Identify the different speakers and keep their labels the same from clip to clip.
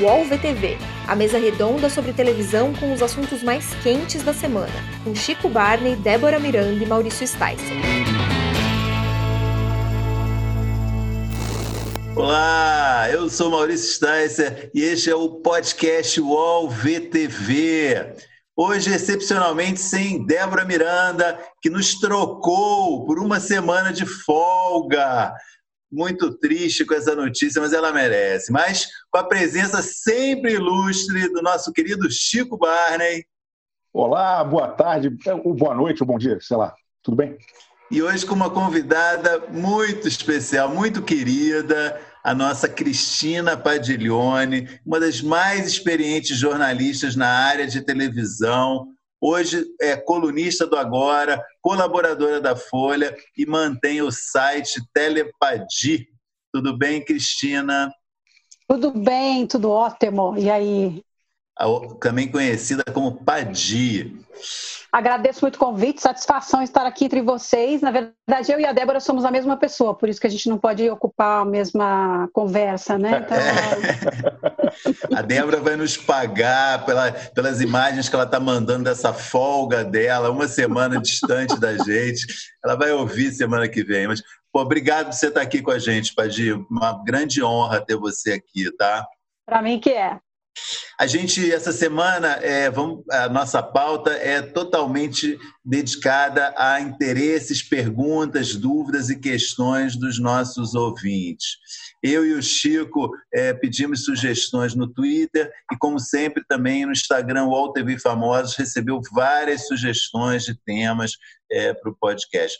Speaker 1: UOL VTV, a mesa redonda sobre televisão com os assuntos mais quentes da semana, com Chico Barney, Débora Miranda e Maurício Sticer.
Speaker 2: Olá, eu sou Maurício Sticer e este é o podcast UOL VTV. Hoje, excepcionalmente, sem Débora Miranda, que nos trocou por uma semana de folga muito triste com essa notícia, mas ela merece. Mas com a presença sempre ilustre do nosso querido Chico Barney.
Speaker 3: Olá, boa tarde, boa noite ou bom dia, sei lá. Tudo bem?
Speaker 2: E hoje com uma convidada muito especial, muito querida, a nossa Cristina Padiglione, uma das mais experientes jornalistas na área de televisão, Hoje é colunista do Agora, colaboradora da Folha e mantém o site Telepadi. Tudo bem, Cristina?
Speaker 4: Tudo bem, tudo ótimo. E aí?
Speaker 2: Também conhecida como Padi.
Speaker 4: Agradeço muito o convite, satisfação estar aqui entre vocês. Na verdade, eu e a Débora somos a mesma pessoa, por isso que a gente não pode ocupar a mesma conversa, né? Então...
Speaker 2: É. a Débora vai nos pagar pela, pelas imagens que ela está mandando dessa folga dela, uma semana distante da gente. Ela vai ouvir semana que vem. Mas, pô, obrigado por você estar aqui com a gente, Padi. Uma grande honra ter você aqui, tá?
Speaker 4: Para mim que é.
Speaker 2: A gente, essa semana, é, vamos, a nossa pauta é totalmente dedicada a interesses, perguntas, dúvidas e questões dos nossos ouvintes. Eu e o Chico é, pedimos sugestões no Twitter e, como sempre, também no Instagram, o TV Famosos recebeu várias sugestões de temas é, para o podcast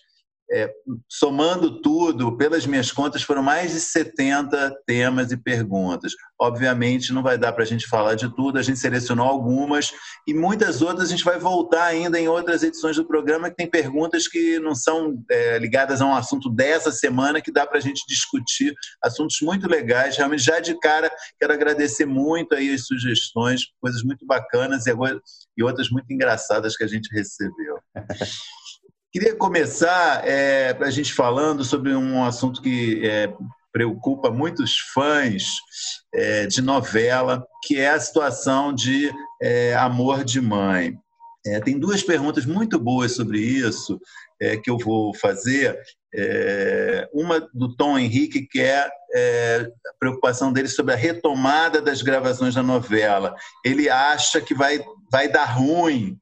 Speaker 2: é, somando tudo, pelas minhas contas, foram mais de 70 temas e perguntas. Obviamente, não vai dar para a gente falar de tudo, a gente selecionou algumas e muitas outras a gente vai voltar ainda em outras edições do programa que tem perguntas que não são é, ligadas a um assunto dessa semana, que dá para a gente discutir assuntos muito legais. Realmente, já de cara, quero agradecer muito aí as sugestões, coisas muito bacanas e outras muito engraçadas que a gente recebeu. Queria começar é, a gente falando sobre um assunto que é, preocupa muitos fãs é, de novela, que é a situação de é, amor de mãe. É, tem duas perguntas muito boas sobre isso é, que eu vou fazer. Uma do Tom Henrique, que é, a preocupação dele sobre a retomada das gravações da novela. Ele acha que vai, vai dar ruim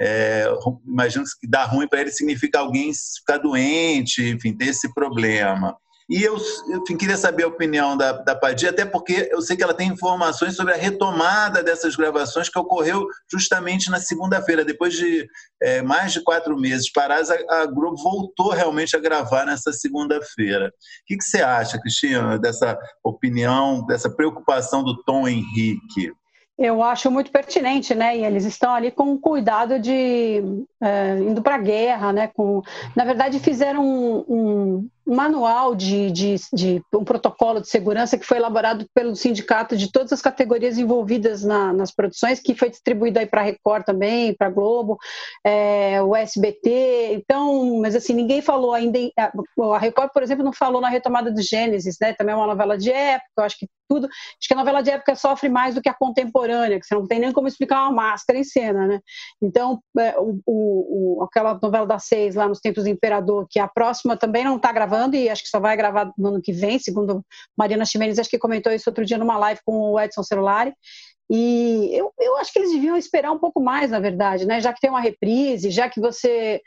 Speaker 2: é, imagino que dar ruim para ele significa alguém ficar doente, enfim, ter esse problema. E eu enfim, queria saber a opinião da, da Padia, até porque eu sei que ela tem informações sobre a retomada dessas gravações que ocorreu justamente na segunda-feira. Depois de é, mais de quatro meses paradas, a, a Globo voltou realmente a gravar nessa segunda-feira. O que, que você acha, Cristina, dessa opinião, dessa preocupação do Tom Henrique?
Speaker 4: Eu acho muito pertinente, né? E eles estão ali com cuidado de é, indo para a guerra, né? Com, na verdade, fizeram um, um, manual de, de, de, um protocolo de segurança que foi elaborado pelo sindicato de todas as categorias envolvidas na, nas produções, que foi distribuído aí para a Record também, para a Globo, é, o SBT. Então, mas assim, ninguém falou ainda. A Record, por exemplo, não falou na retomada do Gênesis, né? Também é uma novela de época, eu acho que tudo. Acho que a novela de época sofre mais do que a contemporânea, que você não tem nem como explicar uma máscara em cena, né? Então, é, o, o, aquela novela das seis lá nos tempos do Imperador, que a próxima também não está gravando gravando e acho que só vai gravar no ano que vem, segundo Mariana Ximenes, acho que comentou isso outro dia numa live com o Edson Celulari. E eu, eu acho que eles deviam esperar um pouco mais, na verdade, né? Já que tem uma reprise, já que você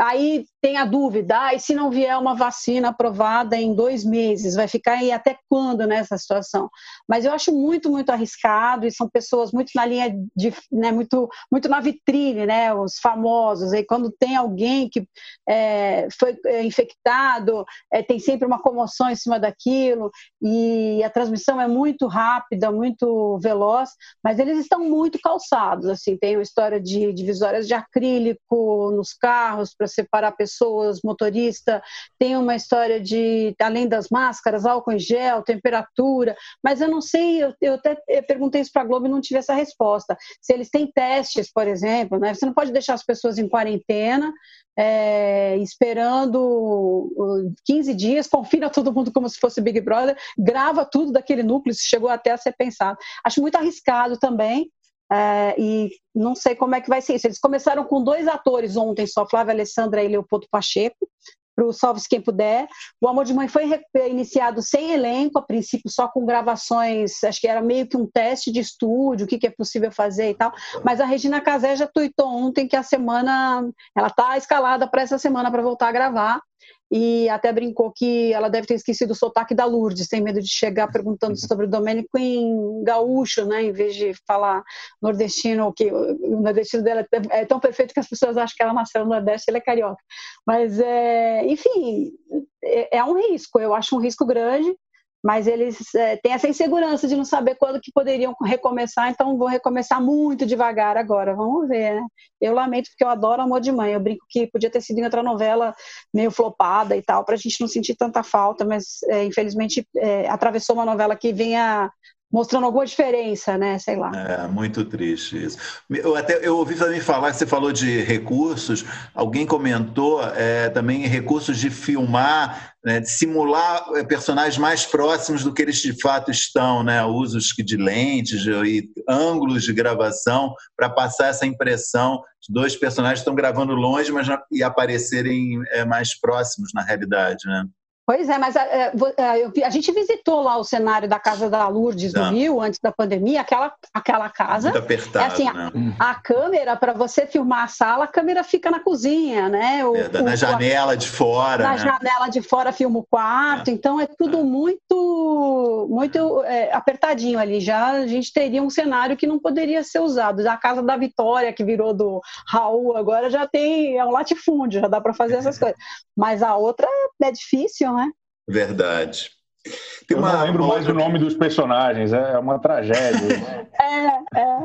Speaker 4: Aí tem a dúvida, ah, e se não vier uma vacina aprovada em dois meses, vai ficar aí até quando nessa situação? Mas eu acho muito, muito arriscado e são pessoas muito na linha de, né, muito, muito na vitrine, né, os famosos. E quando tem alguém que é, foi é, infectado, é, tem sempre uma comoção em cima daquilo e a transmissão é muito rápida, muito veloz, mas eles estão muito calçados, assim, tem uma história de divisórias de acrílico nos carros para separar pessoas, motorista, tem uma história de, além das máscaras, álcool em gel, temperatura, mas eu não sei, eu, eu até perguntei isso para a Globo e não tive essa resposta. Se eles têm testes, por exemplo, né? Você não pode deixar as pessoas em quarentena, é, esperando 15 dias, confina todo mundo como se fosse Big Brother, grava tudo daquele núcleo, se chegou até a ser pensado. Acho muito arriscado também, é, e não sei como é que vai ser isso. Eles começaram com dois atores ontem só, Flávia Alessandra e Leopoldo Pacheco, para o Salve-se Quem Puder. O Amor de Mãe foi iniciado sem elenco, a princípio só com gravações, acho que era meio que um teste de estúdio, o que, que é possível fazer e tal. Mas a Regina Casé já tuitou ontem que a semana, ela está escalada para essa semana para voltar a gravar e até brincou que ela deve ter esquecido o sotaque da Lourdes, tem medo de chegar perguntando uhum. sobre o Domênico em gaúcho, né, em vez de falar nordestino, que o nordestino dela é tão perfeito que as pessoas acham que ela nasceu no Nordeste, ele é carioca. Mas, é, enfim, é, é um risco, eu acho um risco grande, mas eles é, têm essa insegurança de não saber quando que poderiam recomeçar, então vão recomeçar muito devagar agora, vamos ver, né? Eu lamento porque eu adoro Amor de Mãe, eu brinco que podia ter sido em outra novela meio flopada e tal, para a gente não sentir tanta falta, mas é, infelizmente é, atravessou uma novela que vinha mostrando alguma diferença, né? Sei lá.
Speaker 2: É, muito triste isso. Eu, até, eu ouvi também falar, você falou de recursos, alguém comentou é, também recursos de filmar, né, de simular é, personagens mais próximos do que eles de fato estão, né? Usos de lentes e ângulos de gravação para passar essa impressão de dois personagens que estão gravando longe, mas e aparecerem é, mais próximos na realidade, né?
Speaker 4: Pois é, mas a, é, é, a, gente visitou lá o cenário da Casa da Lourdes do Rio, antes da pandemia, aquela, aquela casa.
Speaker 2: Muito apertado,
Speaker 4: é assim,
Speaker 2: né?
Speaker 4: a, a, câmera, para você filmar a sala, a câmera fica na cozinha, né?
Speaker 2: O, é, na o, janela de fora.
Speaker 4: Na
Speaker 2: né?
Speaker 4: janela de fora filma o quarto, é. então é tudo é. muito, muito apertadinho ali. Já a gente teria um cenário que não poderia ser usado. A Casa da Vitória, que virou do Raul, agora já tem, é um latifúndio, já dá para fazer essas coisas. Mas a outra é difícil, né?
Speaker 2: Verdade.
Speaker 3: Tem uma, eu não lembro mais o nome dos personagens, é uma tragédia.
Speaker 4: é, é.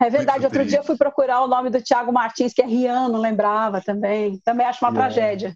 Speaker 4: É verdade, outro dia eu fui procurar o nome do Tiago Martins, que é Rian, não lembrava também. Também acho uma é. tragédia.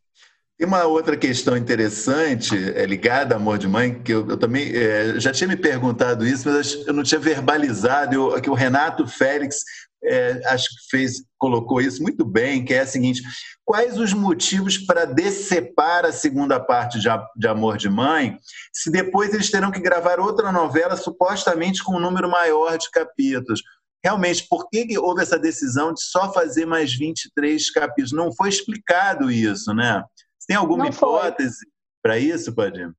Speaker 2: E uma outra questão interessante, é, ligada a amor de mãe, que eu, eu também é, já tinha me perguntado isso, mas eu não tinha verbalizado, eu, que o Renato Félix é, acho que fez, colocou isso muito bem, que é a seguinte: quais os motivos para decepar a segunda parte de, de Amor de Mãe, se depois eles terão que gravar outra novela supostamente com um número maior de capítulos? Realmente, por que houve essa decisão de só fazer mais 23 capítulos? Não foi explicado isso, né? Você tem alguma hipótese para isso, Padinho?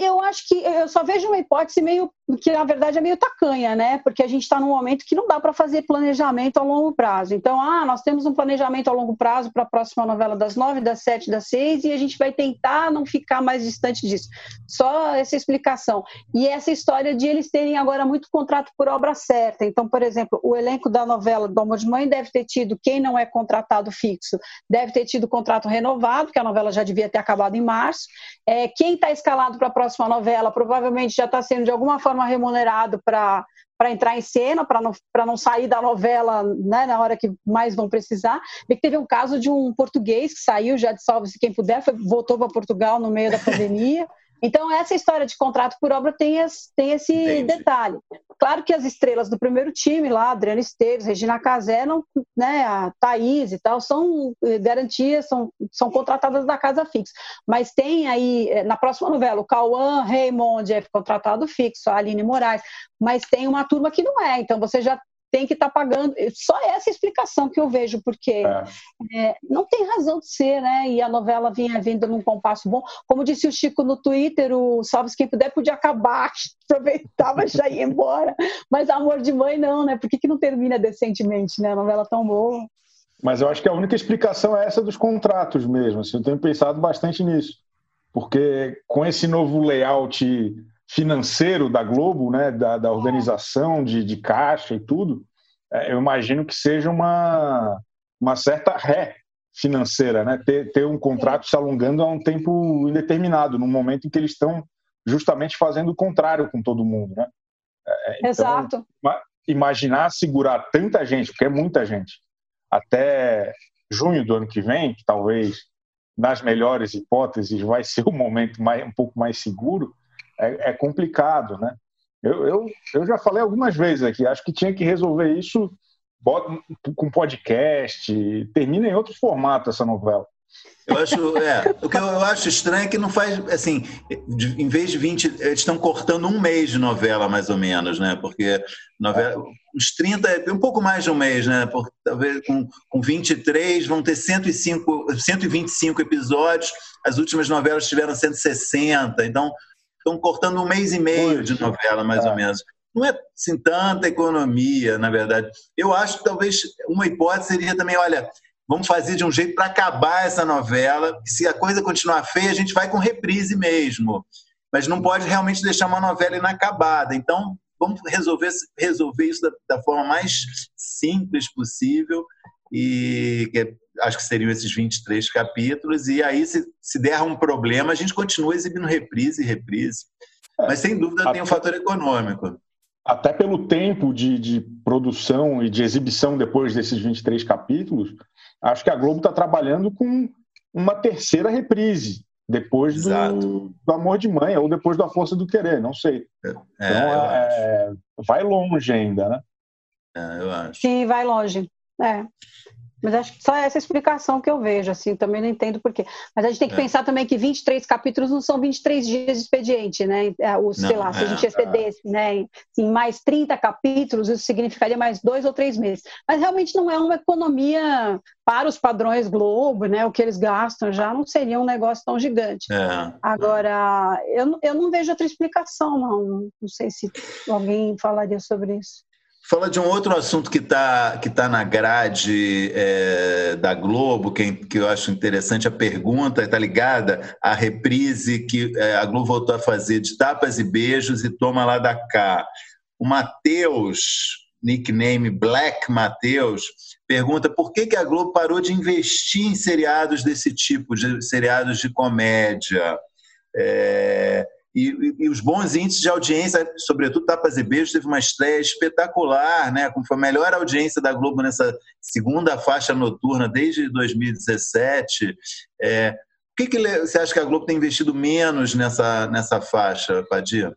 Speaker 4: Eu acho que eu só vejo uma hipótese meio que na verdade é meio tacanha, né? Porque a gente está num momento que não dá para fazer planejamento a longo prazo. Então, ah, nós temos um planejamento a longo prazo para a próxima novela das nove, das sete, das seis, e a gente vai tentar não ficar mais distante disso. Só essa explicação. E essa história de eles terem agora muito contrato por obra certa. Então, por exemplo, o elenco da novela do Amor de Mãe deve ter tido, quem não é contratado fixo, deve ter tido contrato renovado, porque a novela já devia ter acabado em março. É, quem está escalado para a próxima novela provavelmente já está sendo de alguma forma remunerado para entrar em cena, para não, não sair da novela né, na hora que mais vão precisar. E teve um caso de um português que saiu já de Salve-se Quem Puder, foi, voltou para Portugal no meio da pandemia. Então, essa história de contrato por obra tem esse, tem esse detalhe. Claro que as estrelas do primeiro time lá, Adriana Esteves, Regina Casé, não, né, a Thaís e tal, são eh, garantias, são, são contratadas da casa fixa. Mas tem aí, eh, na próxima novela, o Cauã Raymond é contratado fixo, a Aline Moraes, mas tem uma turma que não é. Então, você já tem que estar tá pagando. Só essa explicação que eu vejo, porque é. É, não tem razão de ser, né? E a novela vinha vindo num compasso bom. Como disse o Chico no Twitter, o Salve Quem Puder podia acabar, aproveitava e já ia embora. Mas Amor de Mãe não, né? Por que, que não termina decentemente, né? A novela tão boa.
Speaker 3: Mas eu acho que a única explicação é essa dos contratos mesmo. Assim, eu tenho pensado bastante nisso. Porque com esse novo layout financeiro da Globo, né, da, da organização de, de caixa e tudo, é, eu imagino que seja uma, uma certa ré financeira, né? ter, ter um contrato se alongando a um tempo indeterminado, no momento em que eles estão justamente fazendo o contrário com todo mundo. Né?
Speaker 4: É, é então, Exato.
Speaker 3: Imaginar segurar tanta gente, porque é muita gente, até junho do ano que vem, que talvez nas melhores hipóteses vai ser o momento mais, um pouco mais seguro, é, é complicado, né? Eu, eu, eu já falei algumas vezes aqui, acho que tinha que resolver isso com podcast, termina em outro formato essa novela.
Speaker 2: Eu acho, é, o que eu acho estranho é que não faz, assim, de, em vez de 20, eles estão cortando um mês de novela, mais ou menos, né? Porque novela, uns 30, um pouco mais de um mês, né? Porque talvez com, com 23 vão ter 105, 125 episódios, as últimas novelas tiveram 160, então estão cortando um mês e meio de novela, mais é. ou menos. Não é assim, tanta economia, na verdade. Eu acho que talvez uma hipótese seria também, olha, vamos fazer de um jeito para acabar essa novela. Se a coisa continuar feia, a gente vai com reprise mesmo. Mas não pode realmente deixar uma novela inacabada. Então, vamos resolver, resolver isso da, da forma mais simples possível. E que, acho que seriam esses 23 capítulos. E aí, se, se der um problema, a gente continua exibindo reprise e reprise. Mas, sem dúvida, tem um fator econômico
Speaker 3: até pelo tempo de, de, produção e de exibição depois desses 23 capítulos, acho que a Globo está trabalhando com uma terceira reprise depois do, do, Amor de Mãe ou depois da Força do Querer, não sei. É, então, é, vai longe ainda, né?
Speaker 2: É, eu acho.
Speaker 4: Sim, vai longe. É. Mas acho que só essa explicação que eu vejo, assim, também não entendo por quê. Mas a gente tem que é. pensar também que 23 capítulos não são 23 dias de expediente, né? É, o, sei lá, se a gente é, excedesse, né, em mais 30 capítulos, isso significaria mais dois ou três meses. Mas realmente não é uma economia para os padrões Globo, né? O que eles gastam já não seria um negócio tão gigante. É. Agora, eu, eu não vejo outra explicação, não. Não sei se alguém falaria sobre isso.
Speaker 2: Fala de um outro assunto que está que tá na grade é, da Globo, que, que eu acho interessante, a pergunta está ligada à reprise que é, a Globo voltou a fazer de tapas e beijos e toma lá da cá. O Matheus, nickname Black Matheus, pergunta por que, que a Globo parou de investir em seriados desse tipo, de seriados de comédia. É, e, e, e, os bons índices de audiência, sobretudo Tapas e Beijos, teve uma estreia espetacular, né? Como foi a melhor audiência da Globo nessa segunda faixa noturna desde 2017. É, por que, que você acha que a Globo tem investido menos nessa, nessa faixa, Padia?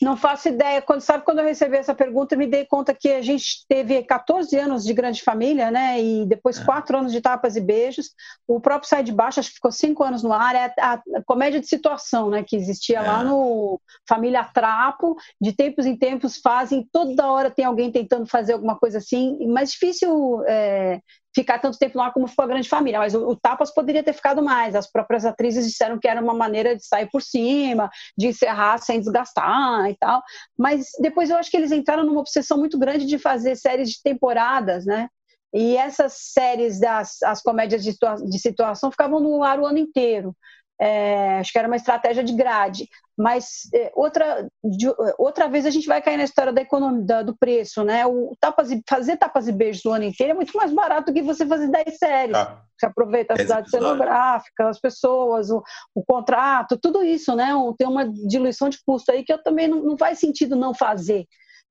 Speaker 4: Não faço ideia. Quando, sabe quando eu recebi essa pergunta, me dei conta que a gente teve 14 anos de grande família, né? E depois é. quatro anos de tapas e beijos. O próprio Sai de Baixo, acho que ficou cinco anos no ar. É a, a comédia de situação, né? Que existia é. lá no Família Trapo. De tempos em tempos fazem, toda hora tem alguém tentando fazer alguma coisa assim. Mais difícil é, ficar tanto tempo lá como ficou a grande família, mas o, o, Tapas poderia ter ficado mais. As próprias atrizes disseram que era uma maneira de sair por cima, de encerrar sem desgastar e tal. Mas depois eu acho que eles entraram numa obsessão muito grande de fazer séries de temporadas, né? E essas séries das as comédias de, de situação ficavam no ar o ano inteiro. É, acho que era uma estratégia de grade. Mas é, outra, de, outra vez a gente vai cair na história da economia, da, do preço, né? O tapas e, fazer tapas e beijos o ano inteiro é muito mais barato do que você fazer 10 séries. Ah, você aproveita a cidade cenográfica, as pessoas, o, o, contrato, tudo isso, né? Tem uma diluição de custo aí que eu também não, não faz sentido não fazer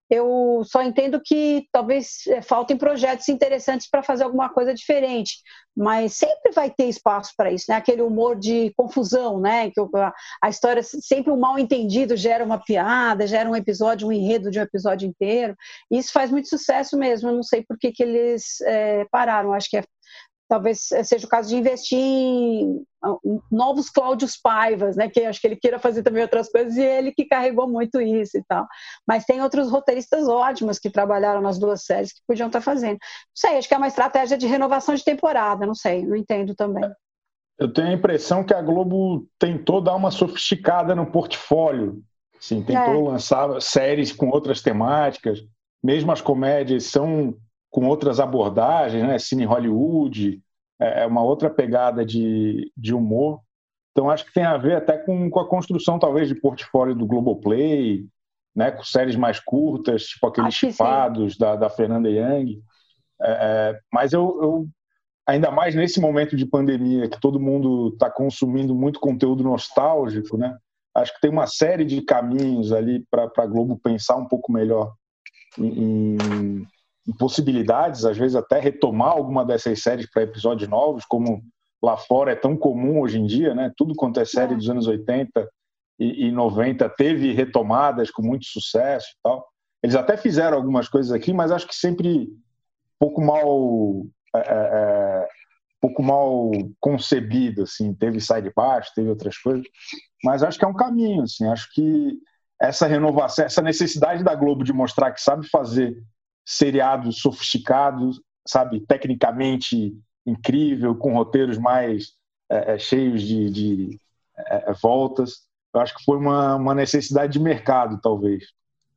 Speaker 4: eu só entendo que talvez é, faltem projetos interessantes para fazer alguma coisa diferente, mas sempre vai ter espaço para isso, né? Aquele humor de confusão, né? Que a história sempre um mal entendido gera uma piada, gera um episódio, um enredo de um episódio inteiro. Isso faz muito sucesso mesmo. Eu não sei por que, que eles é, pararam. Acho que é talvez seja o caso de investir em novos Cláudios Paivas, né, que acho que ele queira fazer também outras coisas e ele que carregou muito isso e tal. Mas tem outros roteiristas ótimos que trabalharam nas duas séries que podiam estar fazendo. Não sei, acho que é uma estratégia de renovação de temporada, não sei, não entendo também.
Speaker 3: Eu tenho a impressão que a Globo tentou dar uma sofisticada no portfólio, sim, tentou é. lançar séries com outras temáticas, mesmo as comédias são com outras abordagens, né? Cine Hollywood, é, é uma outra pegada de, de humor. Então, acho que tem a ver até com, com a construção, talvez, de portfólio do Globoplay, né? com séries mais curtas, tipo aqueles chipados da, da Fernanda Young. É, é, mas eu, eu, ainda mais nesse momento de pandemia, que todo mundo está consumindo muito conteúdo nostálgico, né? acho que tem uma série de caminhos ali para a Globo pensar um pouco melhor em, possibilidades, às vezes até retomar alguma dessas séries para episódios novos, como lá fora é tão comum hoje em dia, né? Tudo quanto é série é. dos anos 80 e, e 90 teve retomadas com muito sucesso e tal. Eles até fizeram algumas coisas aqui, mas acho que sempre pouco mal é, é, é pouco mal concebido assim teve side baixo teve outras coisas mas acho que é um caminho assim acho que essa renovação essa necessidade da Globo de mostrar que sabe fazer seriados sofisticados sabe tecnicamente incrível com roteiros mais é, cheios de, de é, voltas. Eu acho que foi uma, uma necessidade de mercado talvez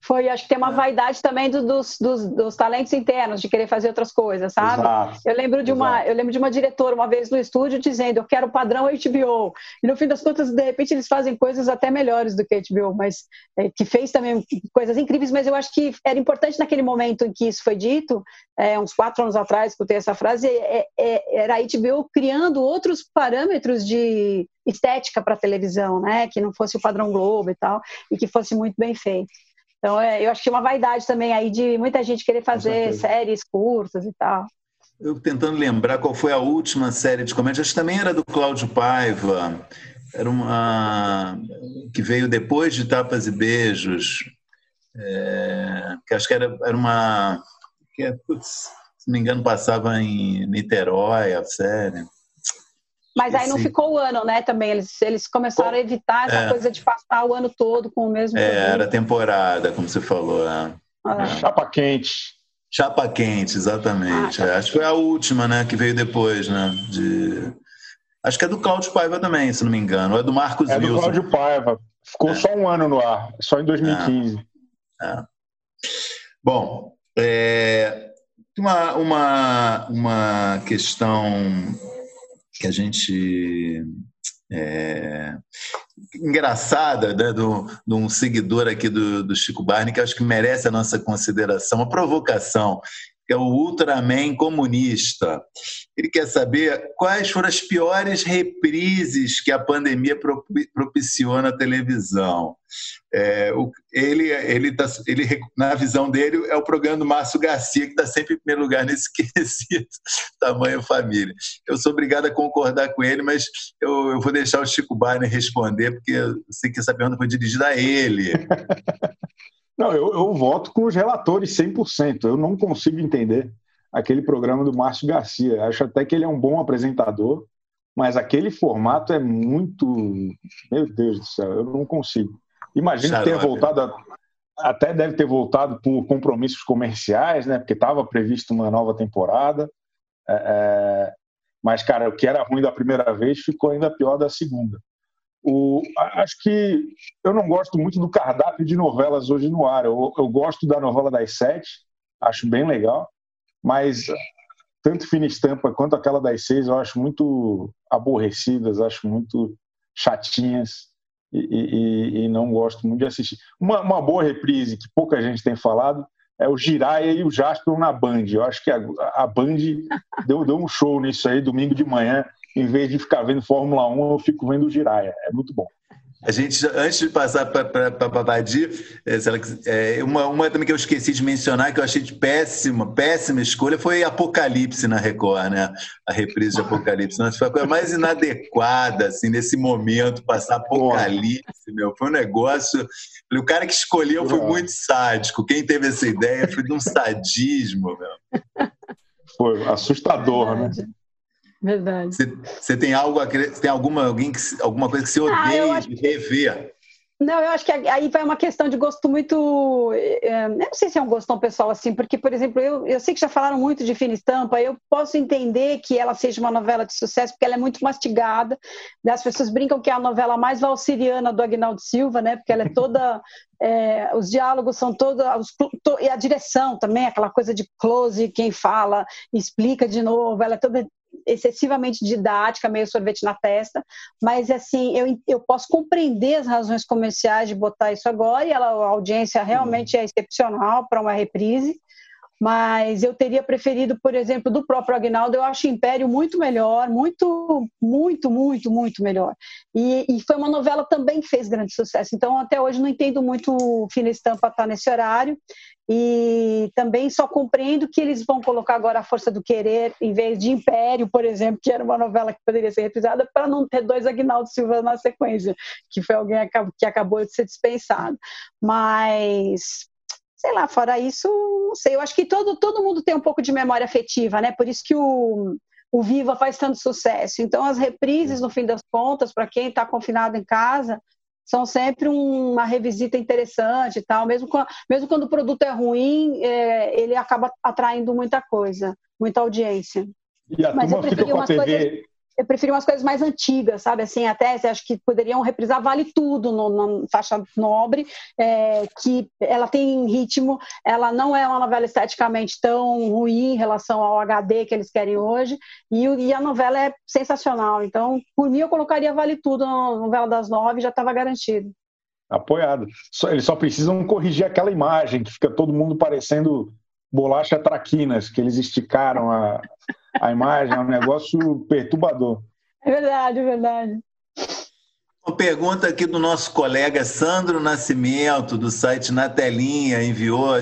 Speaker 4: foi, acho que tem uma é. vaidade também do, dos, dos, dos, talentos internos, de querer fazer outras coisas, sabe? Exato, eu lembro de uma, eu lembro de uma diretora uma vez no estúdio dizendo, eu quero o padrão HBO. E no fim das contas, de repente, eles fazem coisas até melhores do que HBO, mas é, que fez também coisas incríveis, mas eu acho que era importante naquele momento em que isso foi dito, é, uns quatro anos atrás, escutei essa frase, é, é, era a HBO criando outros parâmetros de estética para televisão, né? Que não fosse o padrão Globo e tal, e que fosse muito bem feito. Então, é, eu acho que é uma vaidade também aí de muita gente querer fazer séries curtas e tal.
Speaker 2: Eu tentando lembrar qual foi a última série de comédia, acho que também era do Cláudio Paiva, era uma que veio depois de Tapas e Beijos, é, que acho que era, era uma que, é, putz, se não me engano passava em Niterói a série.
Speaker 4: Mas aí não ficou o ano, né? Também eles, eles começaram a evitar essa é. coisa de passar o ano todo com o mesmo.
Speaker 2: É, era temporada, como você falou. É.
Speaker 3: Ah. Chapa quente.
Speaker 2: Chapa quente, exatamente. Ah, tá. Acho que foi a última, né? Que veio depois, né? De... Acho que é do Cláudio Paiva também, se não me engano. Ou é do Marcos
Speaker 3: é
Speaker 2: Wilson.
Speaker 3: É do Cláudio Paiva. Ficou é. só um ano no ar, só em 2015. É. é.
Speaker 2: Bom, é, uma, uma, uma questão que a gente é, engraçada né, de um seguidor aqui do, do Chico Barney, que acho que merece a nossa consideração, uma provocação que é o Ultraman comunista. Ele quer saber quais foram as piores reprises que a pandemia propiciou na televisão. É, o, ele, ele, tá, ele, na visão dele, é o programa do Márcio Garcia, que está sempre em primeiro lugar nesse quesito, tamanho família. Eu sou obrigado a concordar com ele, mas eu, eu vou deixar o Chico Barney responder, porque eu sei que essa pergunta foi dirigida a ele.
Speaker 3: Não, eu, eu voto com os relatores 100%. Eu não consigo entender aquele programa do Márcio Garcia. Acho até que ele é um bom apresentador, mas aquele formato é muito. Meu Deus do céu, eu não consigo. Imagino tenha voltado, a... até deve ter voltado por compromissos comerciais, né? Porque estava previsto uma nova temporada. É, é... Mas, cara, o que era ruim da primeira vez ficou ainda pior da segunda. O, acho que eu não gosto muito do cardápio de novelas hoje no ar. Eu, eu, gosto da novela das sete, acho bem legal, mas tanto Fina Estampa quanto aquela das seis eu acho muito aborrecidas, acho muito chatinhas e, e, e não gosto muito de assistir. Uma, uma, boa reprise que pouca gente tem falado é o Jiraya e o Jasper na Band. Eu acho que a, a Band deu, deu um show nisso aí domingo de manhã em vez de ficar vendo Fórmula 1, eu fico vendo o Jiraya. É muito bom.
Speaker 2: A gente, antes de passar para a Badi, é, uma, uma também que eu esqueci de mencionar, que eu achei de péssima, péssima escolha, foi Apocalipse na Record, né? A reprise de Apocalipse. Nossa, foi a coisa mais inadequada, assim, nesse momento, passar Apocalipse, meu. Foi um negócio. O cara que escolheu foi muito sádico. Quem teve essa ideia foi de um sadismo, meu.
Speaker 3: Foi assustador, né?
Speaker 4: Verdade.
Speaker 2: Você, tem algo, tem alguma, alguém que, alguma coisa que você ah, odeia ah, rever?
Speaker 4: Não, eu acho que aí vai uma questão de gosto muito. É, eu não sei se é um gosto tão pessoal assim, porque, por exemplo, eu, eu sei que já falaram muito de Fina Estampa, eu posso entender que ela seja uma novela de sucesso, porque ela é muito mastigada. As pessoas brincam que é a novela mais valsiriana do Agnaldo Silva, né? Porque ela é toda. É, os diálogos são todos. e a direção também, aquela coisa de close, quem fala, explica de novo, ela é toda excessivamente didática, meio sorvete na testa, mas assim, eu, eu posso compreender as razões comerciais de botar isso agora, e ela, a audiência realmente é excepcional para uma reprise, mas eu teria preferido, por exemplo, do próprio Agnaldo, eu acho Império muito melhor, muito, muito, muito, muito melhor. E, e foi uma novela também que fez grande sucesso. Então, até hoje, não entendo muito Fina Estampa estar tá nesse horário. E também só compreendo que eles vão colocar agora a Força do Querer em vez de Império, por exemplo, que era uma novela que poderia ser reprisada, para não ter dois Agnaldo Silva na sequência, que foi alguém que acabou de ser dispensado. Mas sei lá, fora isso, não sei. Eu acho que todo, todo mundo tem um pouco de memória afetiva, né? Por isso que o, o Viva faz tanto sucesso. Então, as reprises, no fim das contas, para quem está confinado em casa, são sempre uma revisita interessante e tal. Mesmo, mesmo quando o produto é ruim, é, ele acaba atraindo muita coisa, muita audiência.
Speaker 3: E a Mas turma fica com a TV, coisas
Speaker 4: eu prefiro umas coisas mais antigas, sabe? Assim, até acho que poderiam reprisar Vale Tudo no, na faixa nobre, é, que ela tem ritmo, ela não é uma novela esteticamente tão ruim em relação ao HD que eles querem hoje, e, e a novela é sensacional. Então, por mim, eu colocaria Vale Tudo na novela das nove, já estava garantido.
Speaker 3: Apoiado. Eles só precisam corrigir aquela imagem que fica todo mundo parecendo bolacha traquinas, que eles esticaram a, a imagem, é um negócio perturbador.
Speaker 4: É verdade, é verdade.
Speaker 2: Uma pergunta aqui do nosso colega Sandro Nascimento, do site Na Telinha, enviou.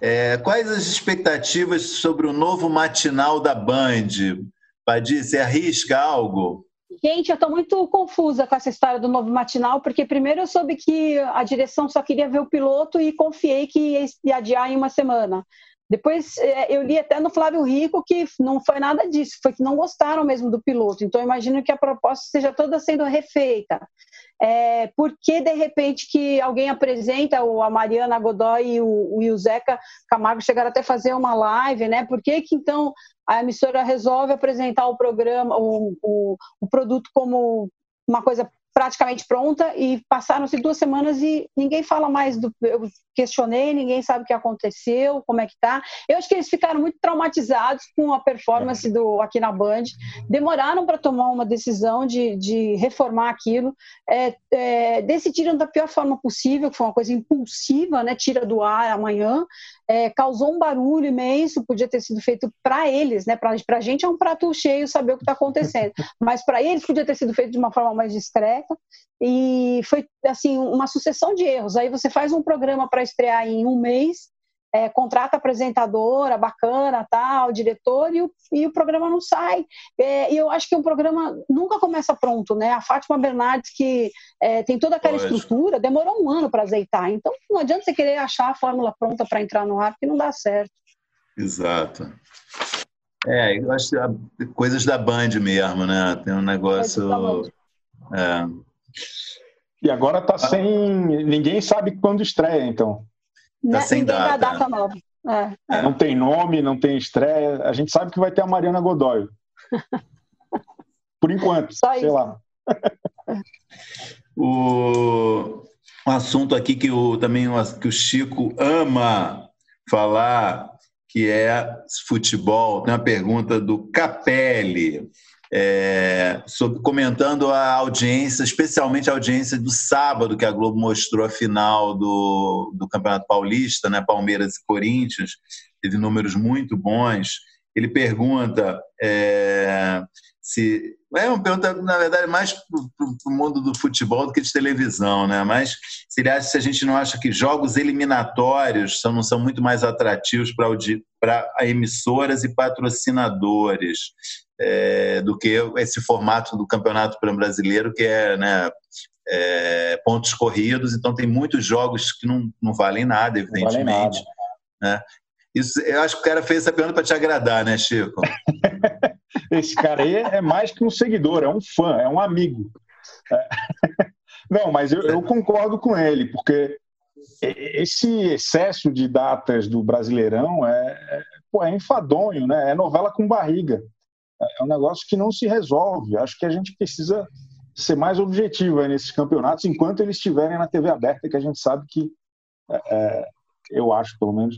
Speaker 2: É, quais as expectativas sobre o novo matinal da Band? Padir, você arrisca algo?
Speaker 4: Gente, eu estou muito confusa com essa história do novo matinal, porque primeiro eu soube que a direção só queria ver o piloto e confiei que ia adiar em uma semana. Depois é, eu li até no Flávio Rico que não foi nada disso, foi que não gostaram mesmo do piloto. Então imagino que a proposta seja toda sendo refeita. É, por que de repente que alguém apresenta o, a Mariana Godoy e o, o Zeca Camargo chegaram até fazer uma live, né? Por que, que então a emissora resolve apresentar o programa, o, o, o produto como uma coisa praticamente pronta e passaram-se duas semanas e ninguém fala mais do. Eu questionei, ninguém sabe o que aconteceu, como é que tá. Eu acho que eles ficaram muito traumatizados com a performance do aqui na Band, demoraram para tomar uma decisão de, de reformar aquilo, é, é, decidiram da pior forma possível, que foi uma coisa impulsiva, né? Tira do ar amanhã, é, causou um barulho imenso, podia ter sido feito para eles, né? Para a gente é um prato cheio saber o que está acontecendo, mas para eles podia ter sido feito de uma forma mais discreta e foi assim uma sucessão de erros. Aí você faz um programa para estrear em um mês é, contrata apresentadora bacana, tal, diretor, e o, e o programa não sai. É, e eu acho que o programa nunca começa pronto, né? A Fátima Bernardes, que é, tem toda aquela Lógico. estrutura, demorou um ano para azeitar. Então não adianta você querer achar a fórmula pronta para entrar no ar, porque não dá certo.
Speaker 2: Exato. É, eu acho que coisas da Band mesmo, né? Tem um negócio. É.
Speaker 3: E agora tá sem. Ninguém sabe quando estreia, então.
Speaker 2: Tá né? sem data. data
Speaker 4: nova. É,
Speaker 3: é. Não tem nome, não tem estreia. A gente sabe que vai ter a Mariana Godoy. Por enquanto, Só sei isso. lá.
Speaker 2: o um assunto aqui que o, também que o Chico ama falar, que é futebol. Tem uma pergunta do Capelli é, sobre, comentando a audiência, especialmente a audiência do sábado, que a Globo mostrou a final do, do Campeonato Paulista, né, Palmeiras e Corinthians, teve números muito bons. Ele pergunta é, se. É uma pergunta, na verdade, mais para o mundo do futebol do que de televisão, né? Mas se ele acha se a gente não acha que jogos eliminatórios são, não são muito mais atrativos para emissoras e patrocinadores é, do que esse formato do Campeonato Brasileiro, que é, né, é, pontos corridos, então tem muitos jogos que não, não valem nada, evidentemente. Não nada. Né? Isso, eu acho que o cara fez essa pergunta para te agradar, né, Chico?
Speaker 3: Esse cara aí é mais que um seguidor, é um fã, é um amigo. É. Não, mas eu, eu concordo com ele, porque esse excesso de datas do Brasileirão é, é, pô, é enfadonho, né? É novela com barriga é um negócio que não se resolve. Acho que a gente precisa ser mais objetivo nesses campeonatos enquanto eles estiverem na TV aberta, que a gente sabe que, é, é, eu acho pelo menos,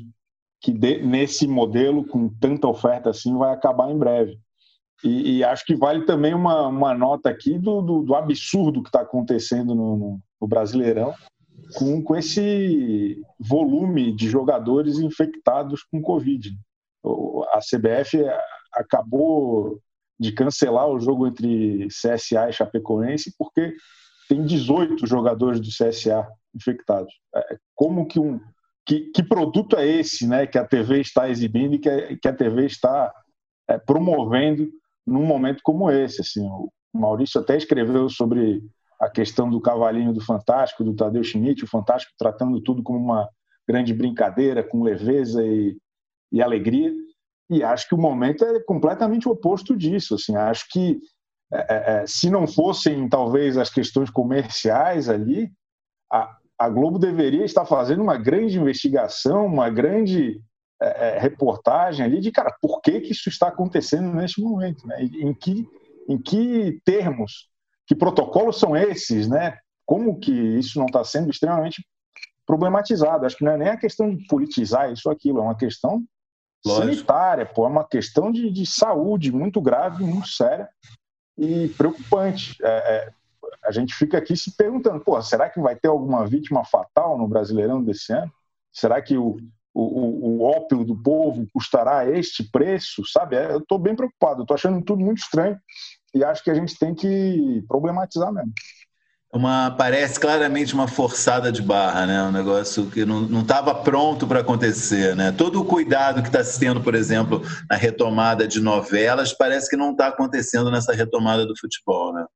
Speaker 3: que de, nesse modelo, com tanta oferta assim, vai acabar em breve. E, e acho que vale também uma, uma nota aqui do, do, do absurdo que está acontecendo no, no, no, Brasileirão, com, com esse volume de jogadores infectados com Covid. A CBF acabou de cancelar o jogo entre CSA e Chapecoense porque tem 18 jogadores do CSA infectados. É, como que um que, que produto é esse, né, que a TV está exibindo e que que a TV está é, promovendo num momento como esse? Assim, o Maurício até escreveu sobre a questão do cavalinho do Fantástico, do Tadeu Schmidt, o Fantástico tratando tudo como uma grande brincadeira, com leveza e, e alegria. E acho que o momento é completamente oposto disso. Assim, acho que é, é, é, se não fossem talvez as questões comerciais ali, a, a Globo deveria estar fazendo uma grande investigação, uma grande é, é reportagem ali de cara, por que, que isso está acontecendo neste momento, né? Em que em que termos, que protocolos são esses, né? Como que isso não está sendo extremamente problematizado? Acho que não é nem a questão de politizar isso ou aquilo, é uma questão Lógico. sanitária, pô, é uma questão de, de saúde muito grave, muito séria e preocupante. É, é, a gente fica aqui se perguntando, pô, será que vai ter alguma vítima fatal no Brasileirão desse ano? Será que o, o, o ópio do povo custará este preço? Sabe, é, eu estou bem preocupado, estou achando tudo muito estranho e acho que a gente tem que problematizar mesmo
Speaker 2: uma parece claramente uma forçada de barra, né? Um negócio que não estava pronto para acontecer, né? Todo o cuidado que está se tendo, por exemplo, na retomada de novelas, parece que não está acontecendo nessa retomada do futebol, né?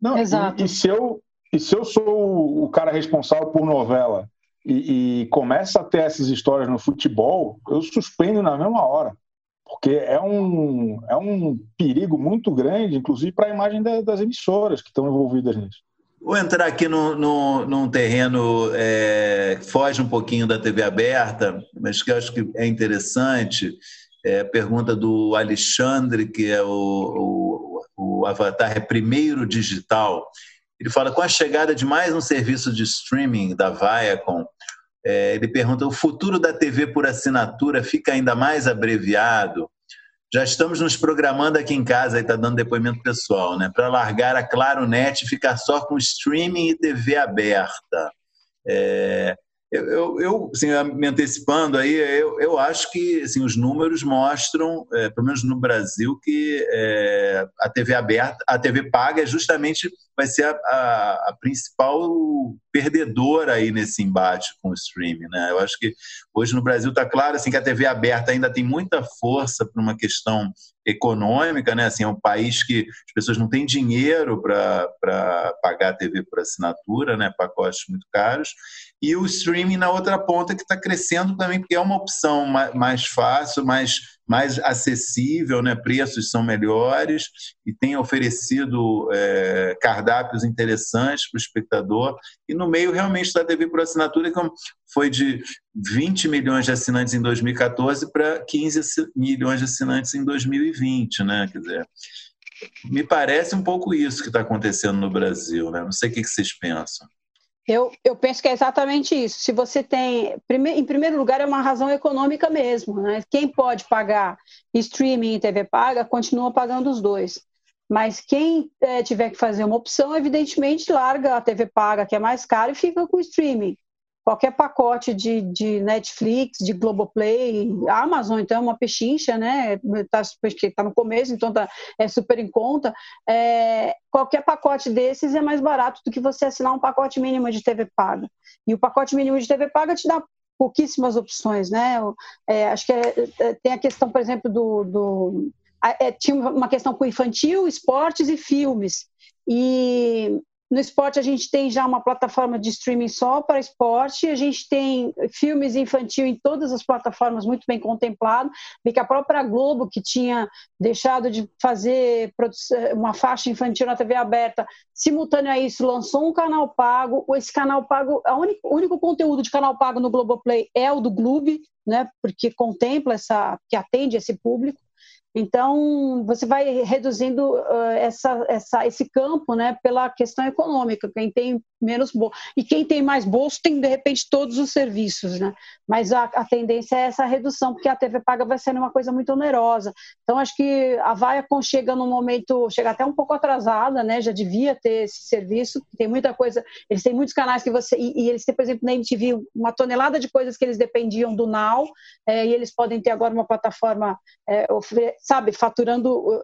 Speaker 3: Não, Exato. E, e, se eu e se eu sou o cara responsável por novela e, e começa a ter essas histórias no futebol, eu suspendo na mesma hora porque é um, é um perigo muito grande, inclusive para a imagem da, das emissoras que estão envolvidas nisso.
Speaker 2: Vou entrar aqui no, no, num terreno é, que foge um pouquinho da TV aberta, mas que eu acho que é interessante. É a pergunta do Alexandre, que é o, o, o avatar é primeiro digital. Ele fala: com a chegada de mais um serviço de streaming da Viacom, é, ele pergunta: o futuro da TV por assinatura fica ainda mais abreviado? Já estamos nos programando aqui em casa, aí está dando depoimento pessoal, né? Para largar a Claro Net e ficar só com streaming e TV aberta. É, eu, eu assim, me antecipando aí, eu, eu acho que assim, os números mostram, é, pelo menos no Brasil, que é, a TV aberta, a TV paga é justamente vai ser a, a, a, principal perdedora aí nesse embate com o streaming, né? Eu acho que hoje no Brasil está claro assim que a TV aberta ainda tem muita força para uma questão econômica, né? Assim, é um país que as pessoas não têm dinheiro para pagar a TV por assinatura, né? Pacotes muito caros e o streaming na outra ponta que está crescendo também, porque é uma opção mais fácil, mais, mais acessível, né? preços são melhores e tem oferecido é, cardápios interessantes para o espectador. E no meio realmente da TV por assinatura, que foi de 20 milhões de assinantes em 2014 para 15 milhões de assinantes em 2020, né? Quer dizer, me parece um pouco isso que está acontecendo no Brasil, né? Não sei o que vocês pensam.
Speaker 4: Eu, eu penso que é exatamente isso. Se você tem, em primeiro lugar, é uma razão econômica mesmo. Né? Quem pode pagar streaming e TV paga, continua pagando os dois. Mas quem é, tiver que fazer uma opção, evidentemente, larga a TV paga, que é mais caro, e fica com o streaming qualquer pacote de, de Netflix, de Globoplay, a Amazon, então, é uma pechincha, né? Está tá no começo, então tá, é super em conta. É, qualquer pacote desses é mais barato do que você assinar um pacote mínimo de TV paga. E o pacote mínimo de TV paga te dá pouquíssimas opções, né? É, acho que é, é, tem a questão, por exemplo, do. do é, tinha uma questão com infantil, esportes e filmes. E no esporte, a gente tem já uma plataforma de streaming só para esporte, a gente tem filmes infantil em todas as plataformas muito bem contemplado, e que a própria Globo, que tinha deixado de fazer uma faixa infantil na TV aberta, simultâneo a isso, lançou um canal pago. Esse canal pago, o único conteúdo de canal pago no Globoplay é o do Globo, né, porque contempla essa, que atende esse público. Então, você vai reduzindo uh, essa, essa, esse campo né, pela questão econômica. Quem tem menos bolso. E quem tem mais bolso tem, de repente, todos os serviços, né? Mas a, a, tendência é essa redução, porque a TV paga vai ser uma coisa muito onerosa. Então, acho que a Viacom chega num momento, chega até um pouco atrasada, né? Já devia ter esse serviço, tem muita coisa, eles têm muitos canais que você. E, e eles têm, por exemplo, na MTV, uma tonelada de coisas que eles dependiam do Now, é, e eles podem ter agora uma plataforma, é, sabe, faturando uh,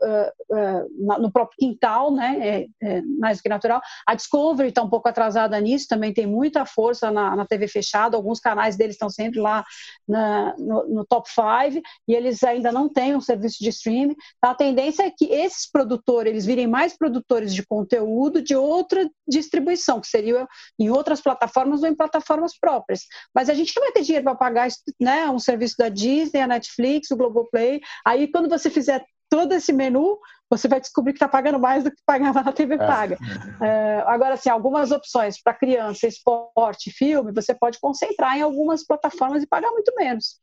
Speaker 4: uh, no próprio quintal, né? É, é, mais do que natural. A Discovery está um pouco atrasada nisso, também tem muita força na, na TV fechada, alguns canais deles estão sempre lá na, no, no, top 5 e eles ainda não têm um serviço de streaming. A tendência é que esses produtores eles virem mais produtores de conteúdo de outra distribuição, que seria em outras plataformas ou em plataformas próprias. Mas a gente não vai ter dinheiro para pagar né, um serviço da Disney, a Netflix, o Globoplay. Aí quando você fizer todo esse menu, você vai descobrir que está pagando mais do que pagava na TV é. paga. É. É, agora, assim, algumas opções para criança, esporte, filme, você pode concentrar em algumas plataformas e pagar muito menos.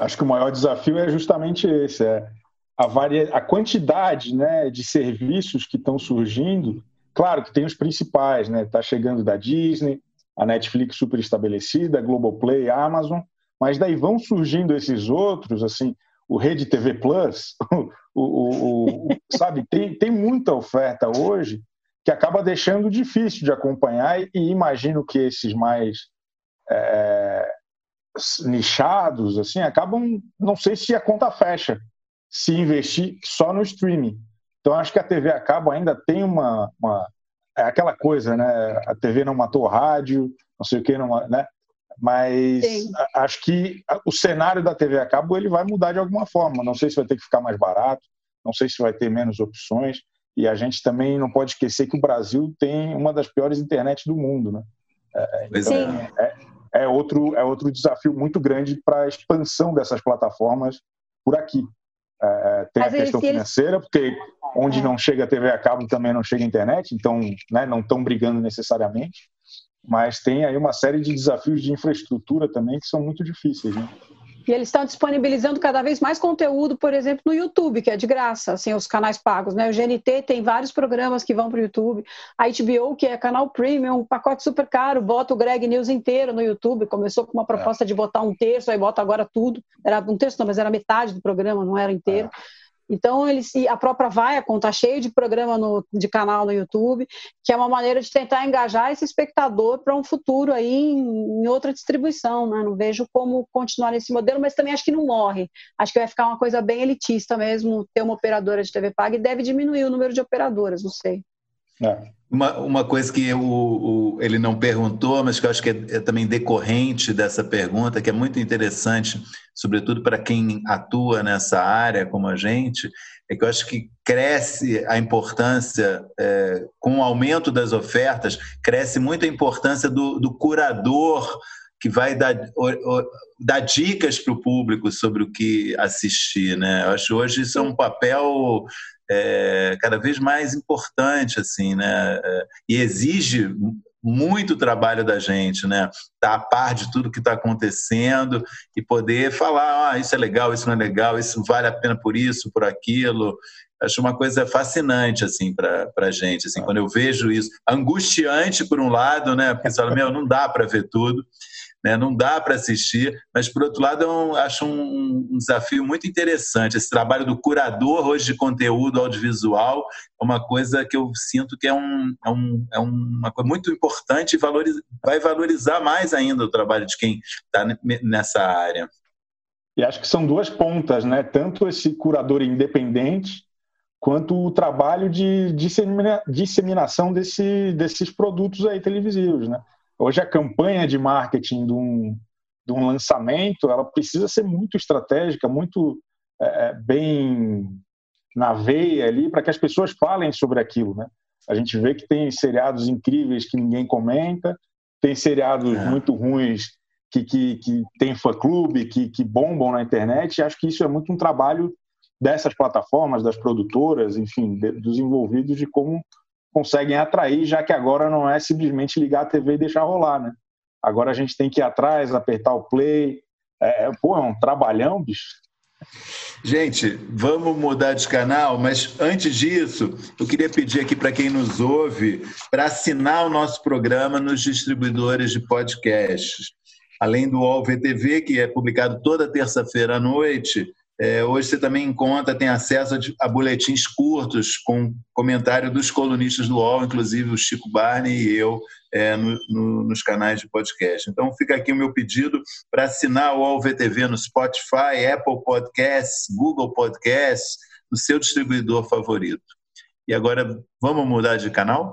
Speaker 3: Acho que o maior desafio é justamente esse, é a, varia... a quantidade né, de serviços que estão surgindo. Claro que tem os principais, né? Está chegando da Disney, a Netflix super estabelecida, a Globoplay, a Amazon, mas daí vão surgindo esses outros, assim, o Rede TV Plus, o, o, o, sabe, tem, tem muita oferta hoje que acaba deixando difícil de acompanhar e imagino que esses mais é, nichados assim acabam, não sei se a conta fecha se investir só no streaming. Então acho que a TV a cabo ainda tem uma, uma é aquela coisa, né? A TV não matou o rádio, não sei o que, não, né? Mas Sim. acho que o cenário da TV a cabo ele vai mudar de alguma forma. Não sei se vai ter que ficar mais barato, não sei se vai ter menos opções. E a gente também não pode esquecer que o Brasil tem uma das piores internets do mundo, né? É, então, é, é, outro, é outro desafio muito grande para a expansão dessas plataformas por aqui. É, é tem Mas a questão financeira, porque onde é. não chega a TV a cabo também não chega a internet, então né, não estão brigando necessariamente mas tem aí uma série de desafios de infraestrutura também que são muito difíceis. Né?
Speaker 4: E eles estão disponibilizando cada vez mais conteúdo, por exemplo, no YouTube, que é de graça, assim, os canais pagos, né? O GNT tem vários programas que vão para o YouTube. A HBO, que é canal premium, um pacote super caro, bota o Greg News inteiro no YouTube. Começou com uma proposta é. de botar um terço, aí bota agora tudo. Era um terço, não, mas era metade do programa, não era inteiro. É. Então, eles, a própria Viacom está cheio de programa no, de canal no YouTube, que é uma maneira de tentar engajar esse espectador para um futuro aí em, em outra distribuição. Né? Não vejo como continuar nesse modelo, mas também acho que não morre. Acho que vai ficar uma coisa bem elitista mesmo ter uma operadora de TV paga e deve diminuir o número de operadoras, não sei.
Speaker 2: É. Uma, uma coisa que o, o, ele não perguntou, mas que eu acho que é, é, também decorrente dessa pergunta, que é muito interessante, sobretudo para quem atua nessa área como a gente, é que eu acho que cresce a importância, é, com o aumento das ofertas, cresce muito a importância do, do curador que vai dar, dar dicas para o público sobre o que assistir. Né? Eu acho que hoje isso é um papel é, cada vez mais importante, assim, né? É, e exige muito trabalho da gente, né? Tá a par de tudo que está acontecendo e poder falar, ah, isso é legal, isso não é legal, isso vale a pena por isso, por aquilo. Acho uma coisa fascinante, assim, para a gente, assim, quando eu vejo isso. Angustiante, por um lado, né? Porque você fala, meu, não dá para ver tudo né? não dá para assistir, mas por outro lado eu acho um, um, desafio muito interessante. Esse trabalho do curador hoje de conteúdo audiovisual é uma coisa que eu sinto que é, um, é, um, é uma coisa muito importante e valoriza, vai valorizar mais ainda o trabalho de quem está nessa área.
Speaker 3: E acho que são duas pontas, né? Tanto esse curador independente quanto o trabalho de dissemina, disseminação desse, desses produtos aí televisivos, né? Hoje a campanha de marketing de um, de um lançamento, ela precisa ser muito estratégica, muito é, é bem na veia ali, para que as pessoas falem sobre aquilo, né? A gente vê que tem seriados incríveis que ninguém comenta, tem seriados é. muito ruins que, que, que tem fã-clube, que, que bombam na internet, e acho que isso é muito um trabalho dessas plataformas, das produtoras, enfim, de, dos envolvidos, de como conseguem atrair, já que agora não é simplesmente ligar a TV e deixar rolar, né? Agora a gente tem que ir atrás, apertar o play. É, é pô, é um trabalhão, bicho.
Speaker 2: Gente, vamos mudar de canal, mas antes disso, eu queria pedir aqui para quem nos ouve para assinar o nosso programa nos distribuidores de podcasts. Além do UOL VTV, que é publicado toda terça-feira à noite, é, hoje você também encontra, tem acesso a, a, boletins curtos com comentário dos colunistas do UOL, inclusive o Chico Barney e eu, é, no, no, nos canais de podcast. Então fica aqui o meu pedido para assinar o UOL VTV no Spotify, Apple Podcasts, Google Podcasts, no seu distribuidor favorito. E agora vamos mudar de canal?